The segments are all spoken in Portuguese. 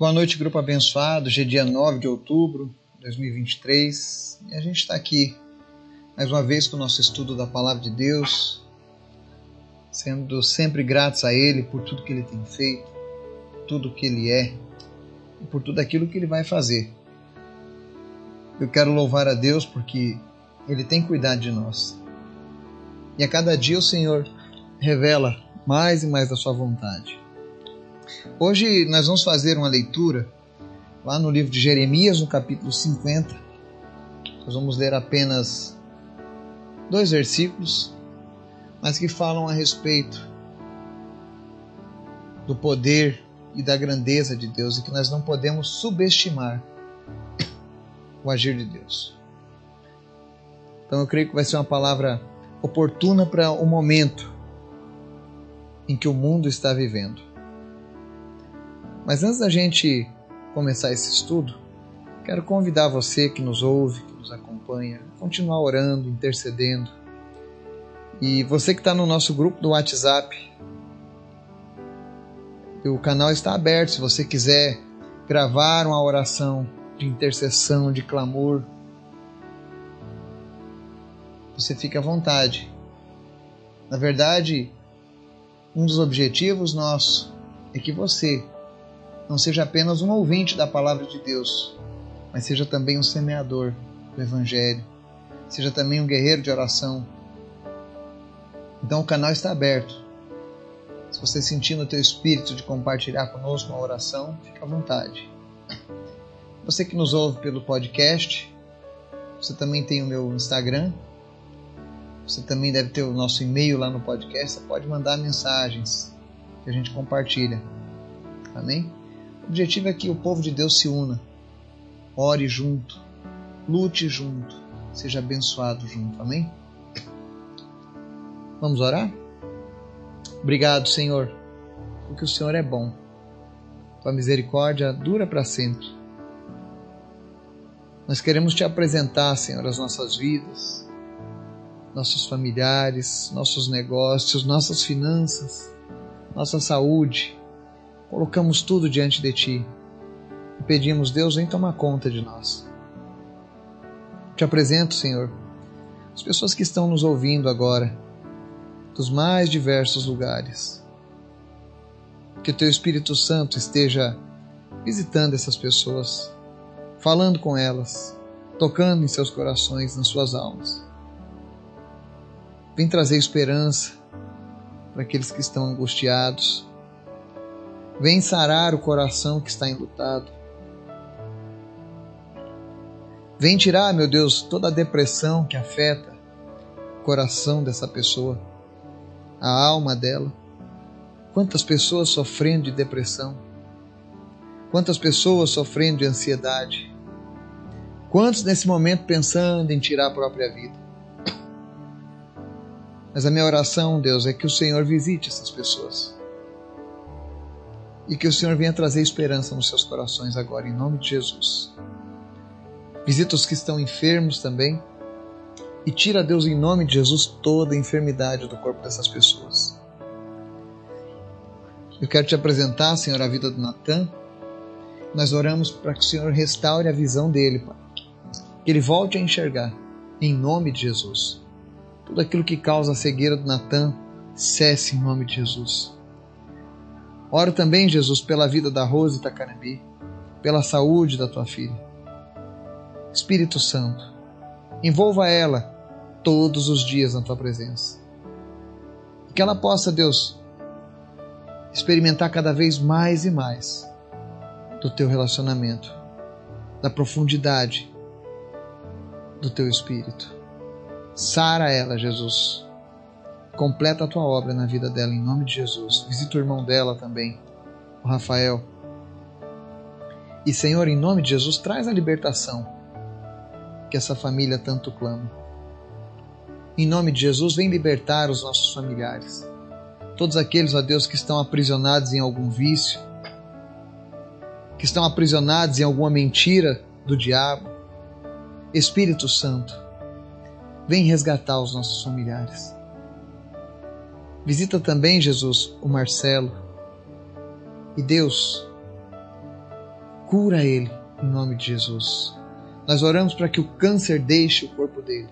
Boa noite, grupo abençoado. Hoje é dia 9 de outubro de 2023 e a gente está aqui mais uma vez com o nosso estudo da Palavra de Deus, sendo sempre gratos a Ele por tudo que Ele tem feito, tudo que Ele é e por tudo aquilo que Ele vai fazer. Eu quero louvar a Deus porque Ele tem cuidado de nós. E a cada dia o Senhor revela mais e mais da Sua vontade. Hoje nós vamos fazer uma leitura lá no livro de Jeremias, no capítulo 50. Nós vamos ler apenas dois versículos, mas que falam a respeito do poder e da grandeza de Deus e que nós não podemos subestimar o agir de Deus. Então eu creio que vai ser uma palavra oportuna para o momento em que o mundo está vivendo. Mas antes da gente começar esse estudo, quero convidar você que nos ouve, que nos acompanha, a continuar orando, intercedendo. E você que está no nosso grupo do WhatsApp, o canal está aberto. Se você quiser gravar uma oração de intercessão, de clamor, você fica à vontade. Na verdade, um dos objetivos nossos é que você não seja apenas um ouvinte da palavra de Deus, mas seja também um semeador do Evangelho, seja também um guerreiro de oração. Então o canal está aberto. Se você sentir no teu espírito de compartilhar conosco uma oração, fique à vontade. Você que nos ouve pelo podcast, você também tem o meu Instagram, você também deve ter o nosso e-mail lá no podcast, você pode mandar mensagens que a gente compartilha. Amém? O objetivo é que o povo de Deus se una, ore junto, lute junto, seja abençoado junto. Amém? Vamos orar? Obrigado, Senhor, porque o Senhor é bom. Tua misericórdia dura para sempre. Nós queremos te apresentar, Senhor, as nossas vidas, nossos familiares, nossos negócios, nossas finanças, nossa saúde, colocamos tudo diante de Ti e pedimos, Deus, vem tomar conta de nós. Te apresento, Senhor, as pessoas que estão nos ouvindo agora, dos mais diversos lugares. Que o Teu Espírito Santo esteja visitando essas pessoas, falando com elas, tocando em seus corações, nas suas almas. Vem trazer esperança para aqueles que estão angustiados Vem sarar o coração que está enlutado. Vem tirar, meu Deus, toda a depressão que afeta o coração dessa pessoa, a alma dela. Quantas pessoas sofrendo de depressão? Quantas pessoas sofrendo de ansiedade? Quantos nesse momento pensando em tirar a própria vida? Mas a minha oração, Deus, é que o Senhor visite essas pessoas e que o Senhor venha trazer esperança nos seus corações agora, em nome de Jesus. Visita os que estão enfermos também e tira, Deus, em nome de Jesus, toda a enfermidade do corpo dessas pessoas. Eu quero te apresentar, Senhor, a vida do Natan. Nós oramos para que o Senhor restaure a visão dele, Pai. Que ele volte a enxergar, em nome de Jesus. Tudo aquilo que causa a cegueira do Natan, cesse em nome de Jesus. Oro também, Jesus, pela vida da Rose Tacanambi, pela saúde da tua filha. Espírito Santo, envolva ela todos os dias na tua presença. Que ela possa, Deus, experimentar cada vez mais e mais do teu relacionamento, da profundidade do teu espírito. Sara ela, Jesus Completa a tua obra na vida dela, em nome de Jesus. Visita o irmão dela também, o Rafael. E, Senhor, em nome de Jesus, traz a libertação que essa família tanto clama. Em nome de Jesus, vem libertar os nossos familiares. Todos aqueles, ó Deus, que estão aprisionados em algum vício, que estão aprisionados em alguma mentira do diabo. Espírito Santo, vem resgatar os nossos familiares. Visita também, Jesus, o Marcelo. E Deus, Cura ele, em nome de Jesus. Nós oramos para que o câncer deixe o corpo dele,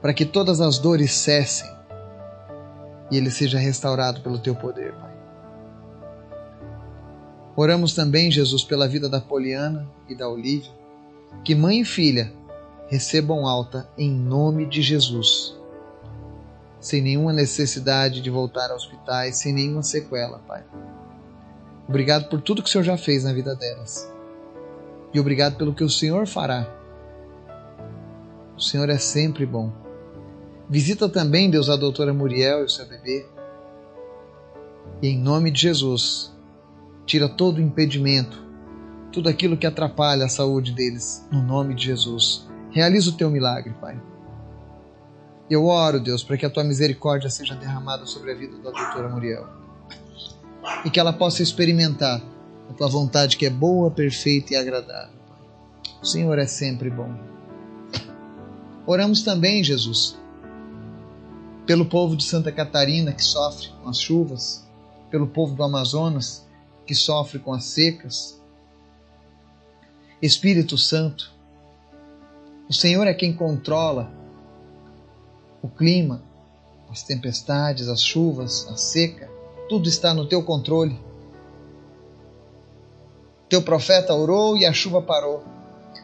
para que todas as dores cessem e ele seja restaurado pelo teu poder, Pai. Oramos também, Jesus, pela vida da Poliana e da Olívia, que mãe e filha recebam alta em nome de Jesus, sem nenhuma necessidade de voltar a hospitais, sem nenhuma sequela, Pai. Obrigado por tudo que o Senhor já fez na vida delas. E obrigado pelo que o Senhor fará. O Senhor é sempre bom. Visita também, Deus, a doutora Muriel e o seu bebê. E em nome de Jesus, tira todo o impedimento, tudo aquilo que atrapalha a saúde deles, no nome de Jesus. Realiza o teu milagre, Pai. Eu oro, Deus, para que a tua misericórdia seja derramada sobre a vida da doutora Muriel. E que ela possa experimentar a tua vontade que é boa, perfeita e agradável. O Senhor é sempre bom. Oramos também, Jesus, pelo povo de Santa Catarina que sofre com as chuvas, pelo povo do Amazonas que sofre com as secas. Espírito Santo, o Senhor é quem controla o clima, as tempestades, as chuvas, a seca, tudo está no teu controle. Teu profeta orou e a chuva parou.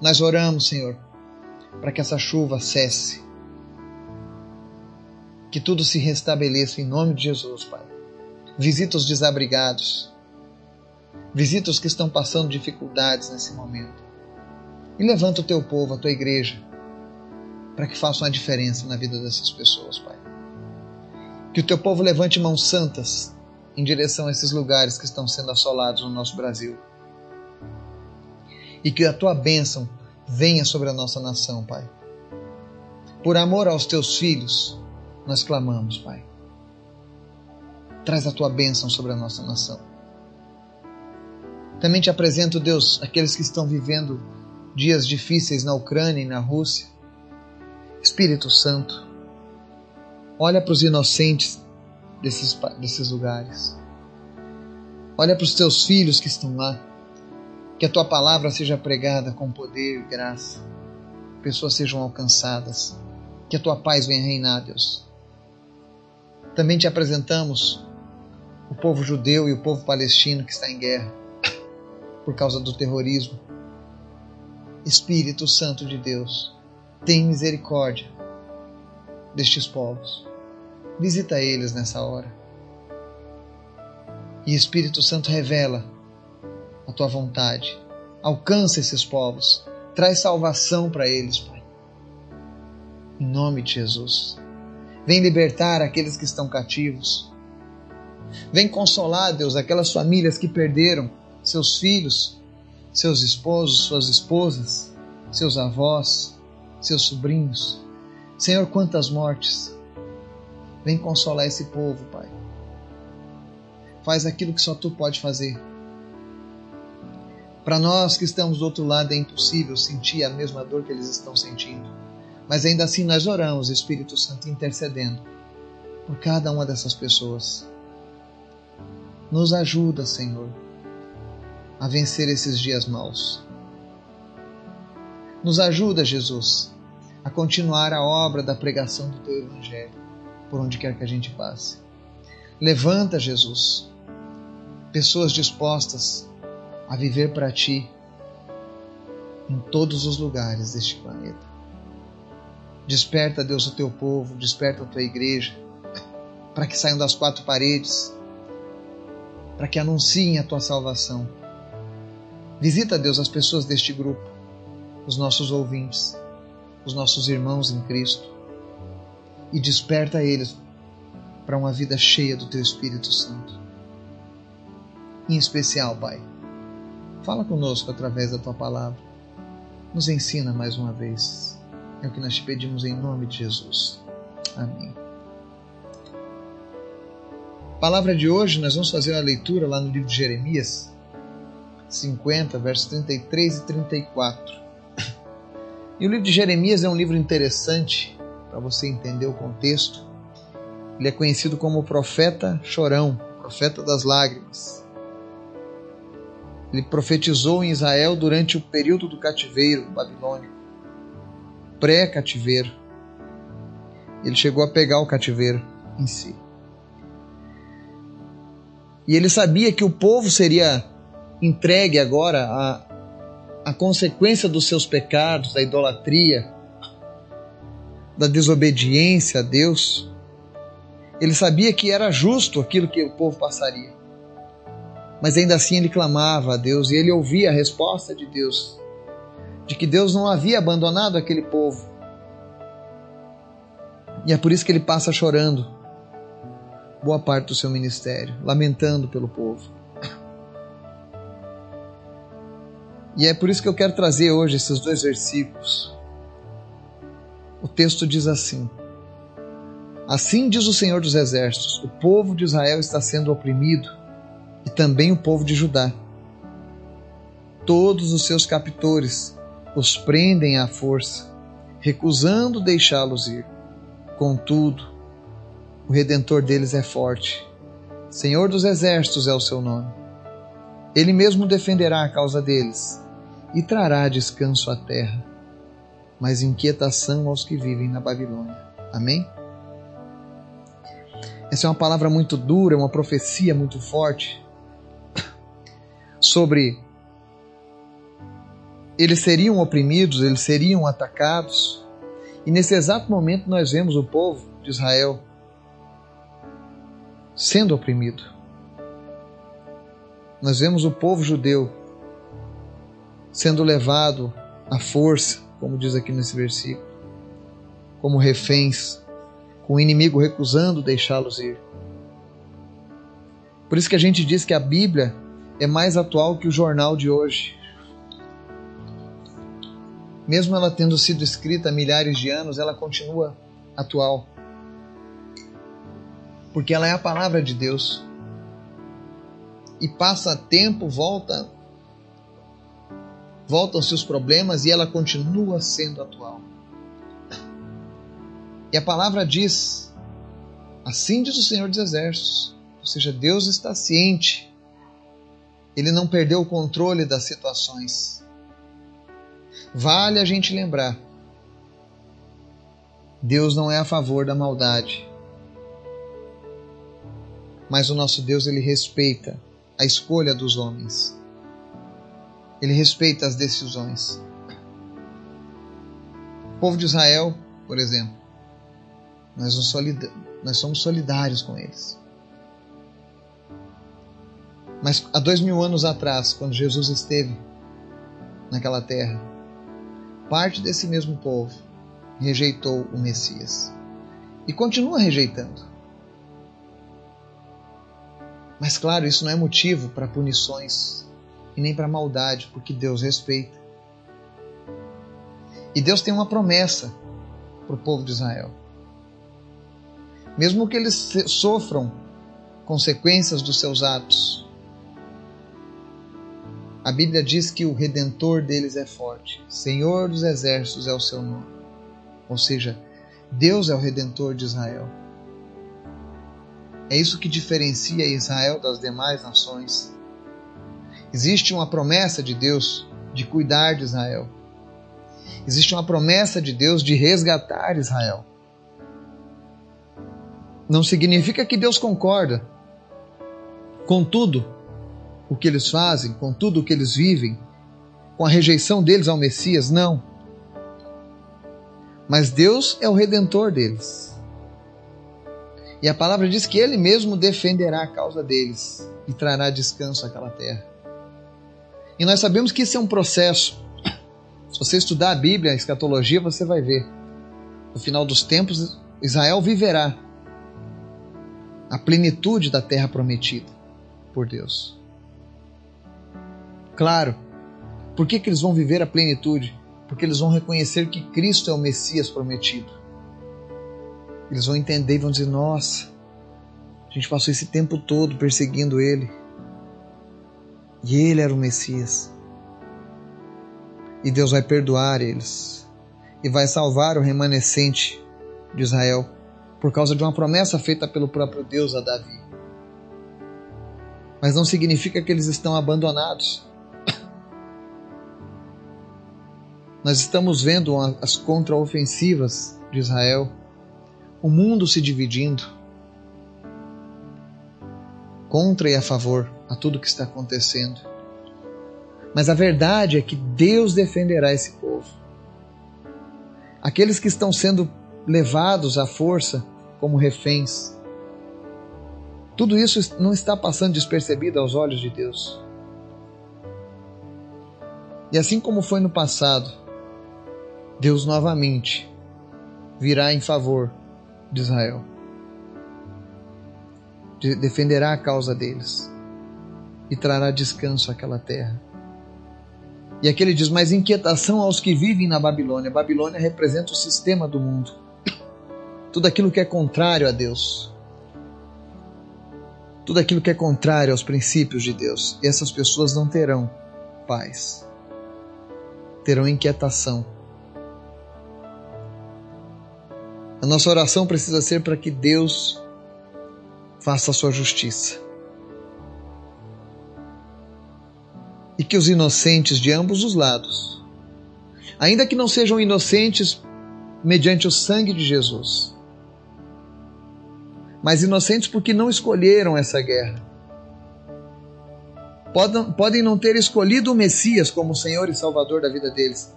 Nós oramos, Senhor, para que essa chuva cesse. Que tudo se restabeleça em nome de Jesus, Pai. Visita os desabrigados. Visita os que estão passando dificuldades nesse momento. E levanta o teu povo, a tua igreja, para que façam a diferença na vida dessas pessoas, Pai. Que o teu povo levante mãos santas em direção a esses lugares que estão sendo assolados no nosso Brasil e que a tua bênção venha sobre a nossa nação, Pai. Por amor aos teus filhos, nós clamamos, Pai. Traz a tua bênção sobre a nossa nação. Também te apresento, Deus, aqueles que estão vivendo dias difíceis na Ucrânia e na Rússia. Espírito Santo, olha para os inocentes desses, desses lugares. Olha para os teus filhos que estão lá. Que a tua palavra seja pregada com poder e graça. Pessoas sejam alcançadas. Que a tua paz venha reinar, Deus. Também te apresentamos o povo judeu e o povo palestino que está em guerra por causa do terrorismo. Espírito Santo de Deus, tem misericórdia destes povos. Visita eles nessa hora. E Espírito Santo revela a tua vontade. Alcança esses povos. Traz salvação para eles, Pai. Em nome de Jesus. Vem libertar aqueles que estão cativos. Vem consolar, Deus, aquelas famílias que perderam seus filhos, seus esposos, suas esposas, seus avós, seus sobrinhos. Senhor, quantas mortes. Vem consolar esse povo, Pai. Faz aquilo que só tu pode fazer. Para nós que estamos do outro lado é impossível sentir a mesma dor que eles estão sentindo. Mas ainda assim nós oramos, Espírito Santo, intercedendo por cada uma dessas pessoas. Nos ajuda, Senhor, a vencer esses dias maus. Nos ajuda, Jesus, a continuar a obra da pregação do teu Evangelho, por onde quer que a gente passe. Levanta, Jesus, pessoas dispostas a viver para ti em todos os lugares deste planeta. Desperta, Deus, o teu povo, desperta a tua igreja, para que saiam das quatro paredes, para que anunciem a tua salvação. Visita, Deus, as pessoas deste grupo, os nossos ouvintes, os nossos irmãos em Cristo, e desperta eles para uma vida cheia do teu Espírito Santo. Em especial, Pai, Fala conosco através da tua palavra. Nos ensina mais uma vez. É o que nós te pedimos em nome de Jesus. Amém. Palavra de hoje, nós vamos fazer a leitura lá no livro de Jeremias 50, versos 33 e 34. E o livro de Jeremias é um livro interessante para você entender o contexto. Ele é conhecido como o profeta chorão, profeta das lágrimas. Ele profetizou em Israel durante o período do cativeiro babilônico, pré-cativeiro. Ele chegou a pegar o cativeiro em si. E ele sabia que o povo seria entregue agora à, à consequência dos seus pecados, da idolatria, da desobediência a Deus. Ele sabia que era justo aquilo que o povo passaria. Mas ainda assim ele clamava a Deus e ele ouvia a resposta de Deus, de que Deus não havia abandonado aquele povo. E é por isso que ele passa chorando boa parte do seu ministério, lamentando pelo povo. E é por isso que eu quero trazer hoje esses dois versículos. O texto diz assim: Assim diz o Senhor dos Exércitos: o povo de Israel está sendo oprimido e também o povo de Judá. Todos os seus captores os prendem à força, recusando deixá-los ir. Contudo, o redentor deles é forte. Senhor dos exércitos é o seu nome. Ele mesmo defenderá a causa deles e trará descanso à terra, mas inquietação aos que vivem na Babilônia. Amém? Essa é uma palavra muito dura, uma profecia muito forte sobre eles seriam oprimidos, eles seriam atacados. E nesse exato momento nós vemos o povo de Israel sendo oprimido. Nós vemos o povo judeu sendo levado à força, como diz aqui nesse versículo, como reféns, com o inimigo recusando deixá-los ir. Por isso que a gente diz que a Bíblia é mais atual que o jornal de hoje. Mesmo ela tendo sido escrita há milhares de anos, ela continua atual porque ela é a palavra de Deus. E passa tempo, volta, voltam-se os problemas e ela continua sendo atual. E a palavra diz: assim diz o Senhor dos Exércitos, ou seja, Deus está ciente, ele não perdeu o controle das situações. Vale a gente lembrar: Deus não é a favor da maldade mas o nosso Deus ele respeita a escolha dos homens. Ele respeita as decisões. O povo de Israel, por exemplo, nós, nós somos solidários com eles. Mas há dois mil anos atrás, quando Jesus esteve naquela terra, parte desse mesmo povo rejeitou o Messias e continua rejeitando. Mas claro, isso não é motivo para punições e nem para maldade, porque Deus respeita. E Deus tem uma promessa para o povo de Israel. Mesmo que eles sofram consequências dos seus atos, a Bíblia diz que o redentor deles é forte. Senhor dos exércitos é o seu nome. Ou seja, Deus é o redentor de Israel. É isso que diferencia Israel das demais nações. Existe uma promessa de Deus de cuidar de Israel. Existe uma promessa de Deus de resgatar Israel. Não significa que Deus concorda com tudo o que eles fazem, com tudo o que eles vivem, com a rejeição deles ao Messias, não. Mas Deus é o redentor deles. E a palavra diz que ele mesmo defenderá a causa deles e trará descanso àquela terra. E nós sabemos que isso é um processo. Se você estudar a Bíblia, a escatologia, você vai ver. No final dos tempos, Israel viverá a plenitude da terra prometida por Deus. Claro, por que, que eles vão viver a plenitude? Porque eles vão reconhecer que Cristo é o Messias prometido. Eles vão entender e vão dizer: Nossa, a gente passou esse tempo todo perseguindo ele. E ele era o Messias. E Deus vai perdoar eles e vai salvar o remanescente de Israel por causa de uma promessa feita pelo próprio Deus a Davi. Mas não significa que eles estão abandonados. Nós estamos vendo as contraofensivas de Israel, o mundo se dividindo contra e a favor a tudo que está acontecendo. Mas a verdade é que Deus defenderá esse povo. Aqueles que estão sendo levados à força como reféns. Tudo isso não está passando despercebido aos olhos de Deus. E assim como foi no passado, Deus novamente virá em favor de Israel. Defenderá a causa deles e trará descanso àquela terra. E aqui ele diz: Mas inquietação aos que vivem na Babilônia. A Babilônia representa o sistema do mundo. Tudo aquilo que é contrário a Deus. Tudo aquilo que é contrário aos princípios de Deus. E essas pessoas não terão paz. Terão inquietação. A nossa oração precisa ser para que Deus faça a sua justiça e que os inocentes de ambos os lados, ainda que não sejam inocentes mediante o sangue de Jesus, mas inocentes porque não escolheram essa guerra. Podem, não ter escolhido o Messias como Senhor e Salvador da vida deles,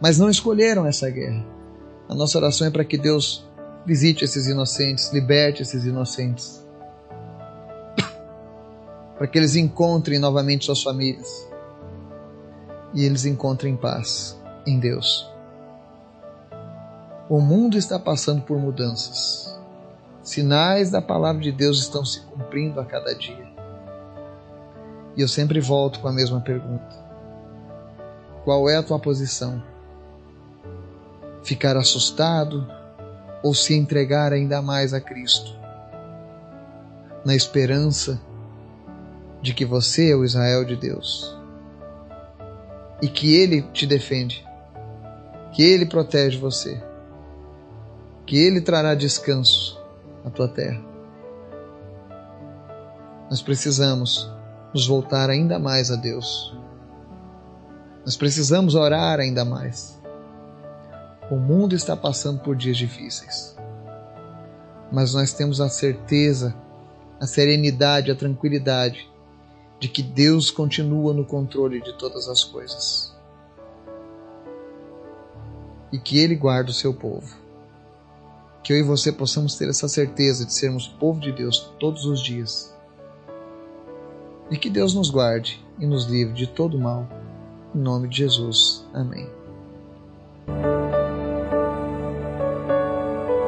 mas não escolheram essa guerra. A nossa oração é para que Deus visite esses inocentes, liberte esses inocentes, para que eles encontrem novamente suas famílias e eles encontrem paz em Deus. O mundo está passando por mudanças. Sinais da palavra de Deus estão se cumprindo a cada dia. E eu sempre volto com a mesma pergunta: Qual é a tua posição? Ficar assustado ou se entregar ainda mais a Cristo? Na esperança de que você é o Israel de Deus e que Ele te defende, que Ele protege você, que Ele trará descanso à tua terra. Nós precisamos nos voltar ainda mais a Deus. Nós precisamos orar ainda mais. O mundo está passando por dias difíceis, mas nós temos a certeza, a serenidade, a tranquilidade de que Deus continua no controle de todas as coisas e que Ele guarda o seu povo. Que eu e você possamos ter essa certeza de sermos povo de Deus todos os dias. E que Deus nos guarde e nos livre de todo mal. Em nome de Jesus. Amém.